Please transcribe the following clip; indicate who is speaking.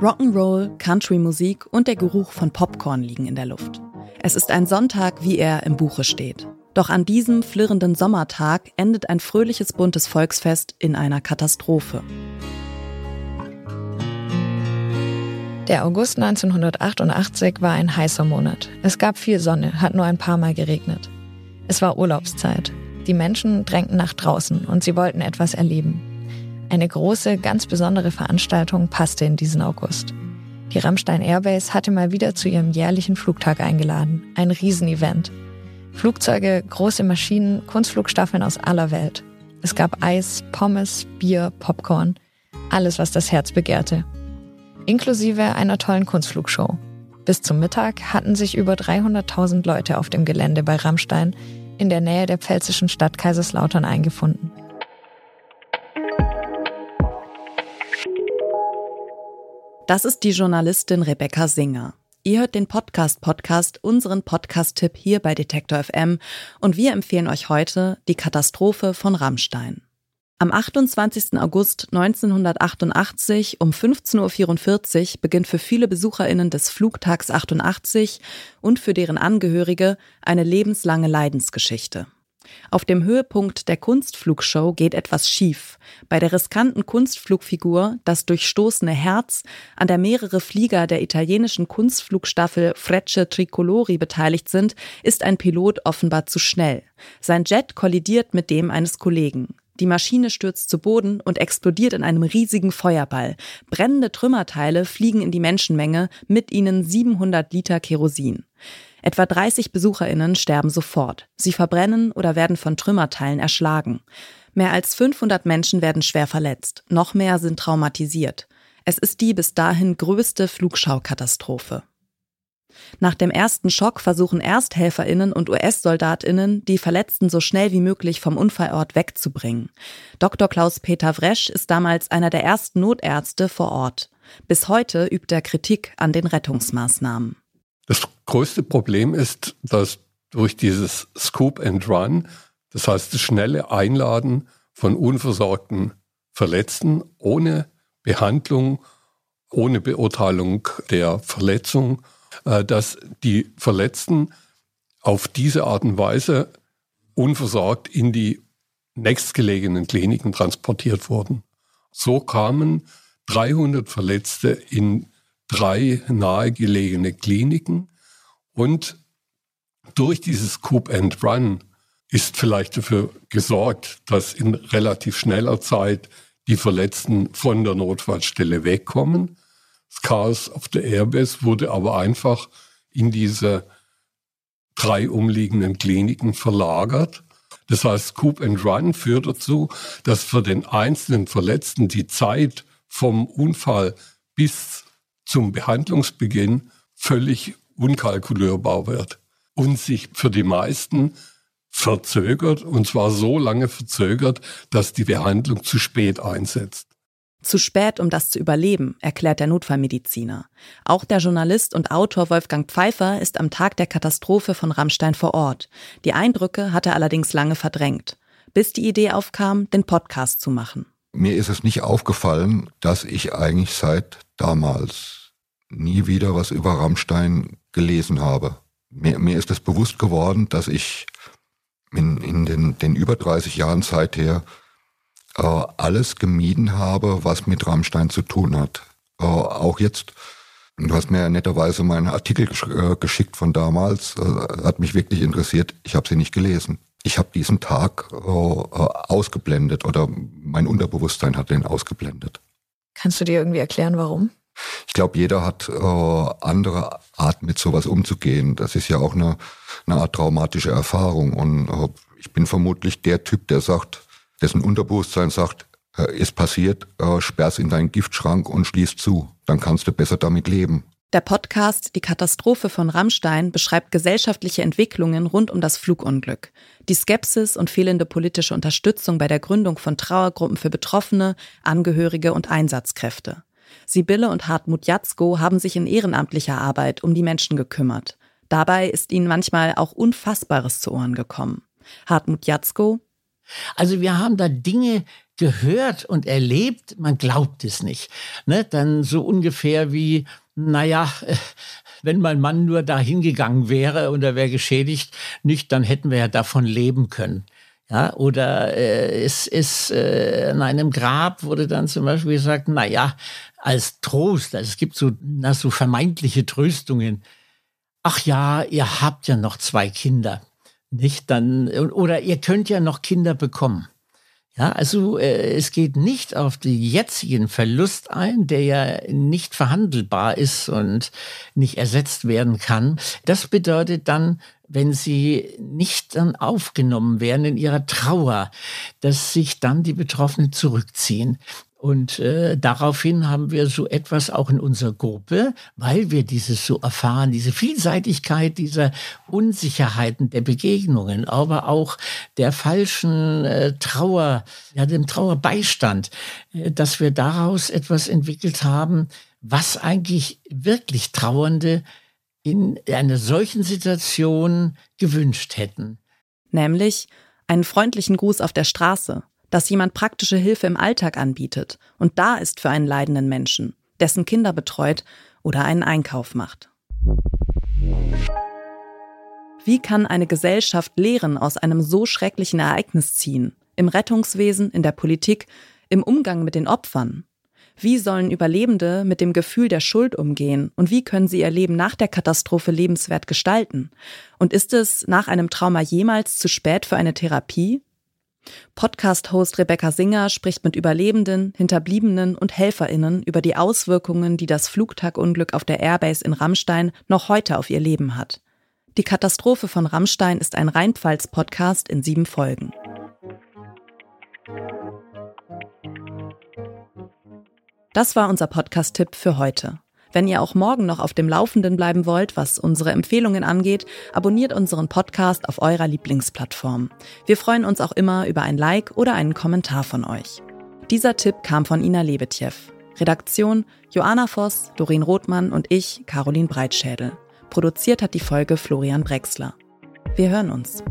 Speaker 1: Rock'n'Roll, Country-Musik und der Geruch von Popcorn liegen in der Luft. Es ist ein Sonntag, wie er im Buche steht. Doch an diesem flirrenden Sommertag endet ein fröhliches buntes Volksfest in einer Katastrophe.
Speaker 2: Der August 1988 war ein heißer Monat. Es gab viel Sonne, hat nur ein paar Mal geregnet. Es war Urlaubszeit. Die Menschen drängten nach draußen und sie wollten etwas erleben. Eine große, ganz besondere Veranstaltung passte in diesen August. Die Rammstein Airbase hatte mal wieder zu ihrem jährlichen Flugtag eingeladen. Ein Riesenevent. Flugzeuge, große Maschinen, Kunstflugstaffeln aus aller Welt. Es gab Eis, Pommes, Bier, Popcorn. Alles, was das Herz begehrte. Inklusive einer tollen Kunstflugshow. Bis zum Mittag hatten sich über 300.000 Leute auf dem Gelände bei Rammstein in der Nähe der pfälzischen Stadt Kaiserslautern eingefunden.
Speaker 1: Das ist die Journalistin Rebecca Singer. Ihr hört den Podcast-Podcast, unseren Podcast-Tipp hier bei Detektor FM und wir empfehlen euch heute die Katastrophe von Rammstein. Am 28. August 1988 um 15.44 Uhr beginnt für viele BesucherInnen des Flugtags 88 und für deren Angehörige eine lebenslange Leidensgeschichte. Auf dem Höhepunkt der Kunstflugshow geht etwas schief. Bei der riskanten Kunstflugfigur, das durchstoßene Herz, an der mehrere Flieger der italienischen Kunstflugstaffel Frecce Tricolori beteiligt sind, ist ein Pilot offenbar zu schnell. Sein Jet kollidiert mit dem eines Kollegen. Die Maschine stürzt zu Boden und explodiert in einem riesigen Feuerball. Brennende Trümmerteile fliegen in die Menschenmenge, mit ihnen 700 Liter Kerosin. Etwa 30 Besucherinnen sterben sofort. Sie verbrennen oder werden von Trümmerteilen erschlagen. Mehr als 500 Menschen werden schwer verletzt. Noch mehr sind traumatisiert. Es ist die bis dahin größte Flugschaukatastrophe. Nach dem ersten Schock versuchen Ersthelferinnen und US-Soldatinnen, die Verletzten so schnell wie möglich vom Unfallort wegzubringen. Dr. Klaus-Peter Wresch ist damals einer der ersten Notärzte vor Ort. Bis heute übt er Kritik an den Rettungsmaßnahmen.
Speaker 3: Das größte Problem ist, dass durch dieses Scoop and Run, das heißt das schnelle Einladen von unversorgten Verletzten ohne Behandlung, ohne Beurteilung der Verletzung, äh, dass die Verletzten auf diese Art und Weise unversorgt in die nächstgelegenen Kliniken transportiert wurden. So kamen 300 Verletzte in drei nahegelegene Kliniken und durch dieses Coup and Run ist vielleicht dafür gesorgt, dass in relativ schneller Zeit die Verletzten von der Notfallstelle wegkommen. Das Chaos auf der Airbus wurde aber einfach in diese drei umliegenden Kliniken verlagert. Das heißt, Coup and Run führt dazu, dass für den einzelnen Verletzten die Zeit vom Unfall bis zum Behandlungsbeginn völlig unkalkulierbar wird und sich für die meisten verzögert, und zwar so lange verzögert, dass die Behandlung zu spät einsetzt.
Speaker 1: Zu spät, um das zu überleben, erklärt der Notfallmediziner. Auch der Journalist und Autor Wolfgang Pfeiffer ist am Tag der Katastrophe von Rammstein vor Ort. Die Eindrücke hat er allerdings lange verdrängt, bis die Idee aufkam, den Podcast zu machen.
Speaker 4: Mir ist es nicht aufgefallen, dass ich eigentlich seit damals nie wieder was über Rammstein gelesen habe. Mir, mir ist es bewusst geworden, dass ich in, in den, den über 30 Jahren seither äh, alles gemieden habe, was mit Rammstein zu tun hat. Äh, auch jetzt, du hast mir netterweise meinen Artikel gesch äh, geschickt von damals, äh, hat mich wirklich interessiert. Ich habe sie nicht gelesen. Ich habe diesen Tag äh, äh, ausgeblendet oder mein Unterbewusstsein hat den ausgeblendet.
Speaker 2: Kannst du dir irgendwie erklären, warum?
Speaker 4: Ich glaube, jeder hat äh, andere Art, mit sowas umzugehen. Das ist ja auch eine, eine Art traumatische Erfahrung. Und äh, ich bin vermutlich der Typ, der sagt, dessen Unterbewusstsein sagt, äh, ist passiert, äh, sperr's in deinen Giftschrank und schließ zu. Dann kannst du besser damit leben.
Speaker 1: Der Podcast Die Katastrophe von Rammstein beschreibt gesellschaftliche Entwicklungen rund um das Flugunglück. Die Skepsis und fehlende politische Unterstützung bei der Gründung von Trauergruppen für Betroffene, Angehörige und Einsatzkräfte. Sibylle und Hartmut Jatzko haben sich in ehrenamtlicher Arbeit um die Menschen gekümmert. Dabei ist ihnen manchmal auch Unfassbares zu Ohren gekommen. Hartmut Jatzko.
Speaker 5: Also wir haben da Dinge gehört und erlebt, man glaubt es nicht. Ne? Dann so ungefähr wie, naja, wenn mein Mann nur da hingegangen wäre und er wäre geschädigt, nicht, dann hätten wir ja davon leben können. Ja, oder äh, es ist äh, in einem Grab wurde dann zum Beispiel gesagt, na ja, als Trost, also es gibt so, na, so vermeintliche Tröstungen. Ach ja, ihr habt ja noch zwei Kinder, nicht? Dann oder ihr könnt ja noch Kinder bekommen. Ja, also äh, es geht nicht auf den jetzigen Verlust ein, der ja nicht verhandelbar ist und nicht ersetzt werden kann. Das bedeutet dann, wenn sie nicht dann aufgenommen werden in ihrer Trauer, dass sich dann die Betroffenen zurückziehen. Und äh, daraufhin haben wir so etwas auch in unserer Gruppe, weil wir dieses so erfahren, diese Vielseitigkeit dieser Unsicherheiten der Begegnungen, aber auch der falschen äh, Trauer, ja, dem Trauerbeistand, äh, dass wir daraus etwas entwickelt haben, was eigentlich wirklich Trauernde in einer solchen Situation gewünscht hätten.
Speaker 1: Nämlich einen freundlichen Gruß auf der Straße, dass jemand praktische Hilfe im Alltag anbietet und da ist für einen leidenden Menschen, dessen Kinder betreut oder einen Einkauf macht. Wie kann eine Gesellschaft Lehren aus einem so schrecklichen Ereignis ziehen? Im Rettungswesen, in der Politik, im Umgang mit den Opfern? Wie sollen Überlebende mit dem Gefühl der Schuld umgehen und wie können sie ihr Leben nach der Katastrophe lebenswert gestalten? Und ist es nach einem Trauma jemals zu spät für eine Therapie? Podcast-Host Rebecca Singer spricht mit Überlebenden, Hinterbliebenen und HelferInnen über die Auswirkungen, die das Flugtagunglück auf der Airbase in Rammstein noch heute auf ihr Leben hat. Die Katastrophe von Rammstein ist ein Rheinpfalz-Podcast in sieben Folgen. Das war unser Podcast-Tipp für heute. Wenn ihr auch morgen noch auf dem Laufenden bleiben wollt, was unsere Empfehlungen angeht, abonniert unseren Podcast auf eurer Lieblingsplattform. Wir freuen uns auch immer über ein Like oder einen Kommentar von euch. Dieser Tipp kam von Ina Lebetjew. Redaktion Joanna Voss, Dorin Rothmann und ich, Caroline Breitschädel. Produziert hat die Folge Florian Brexler. Wir hören uns.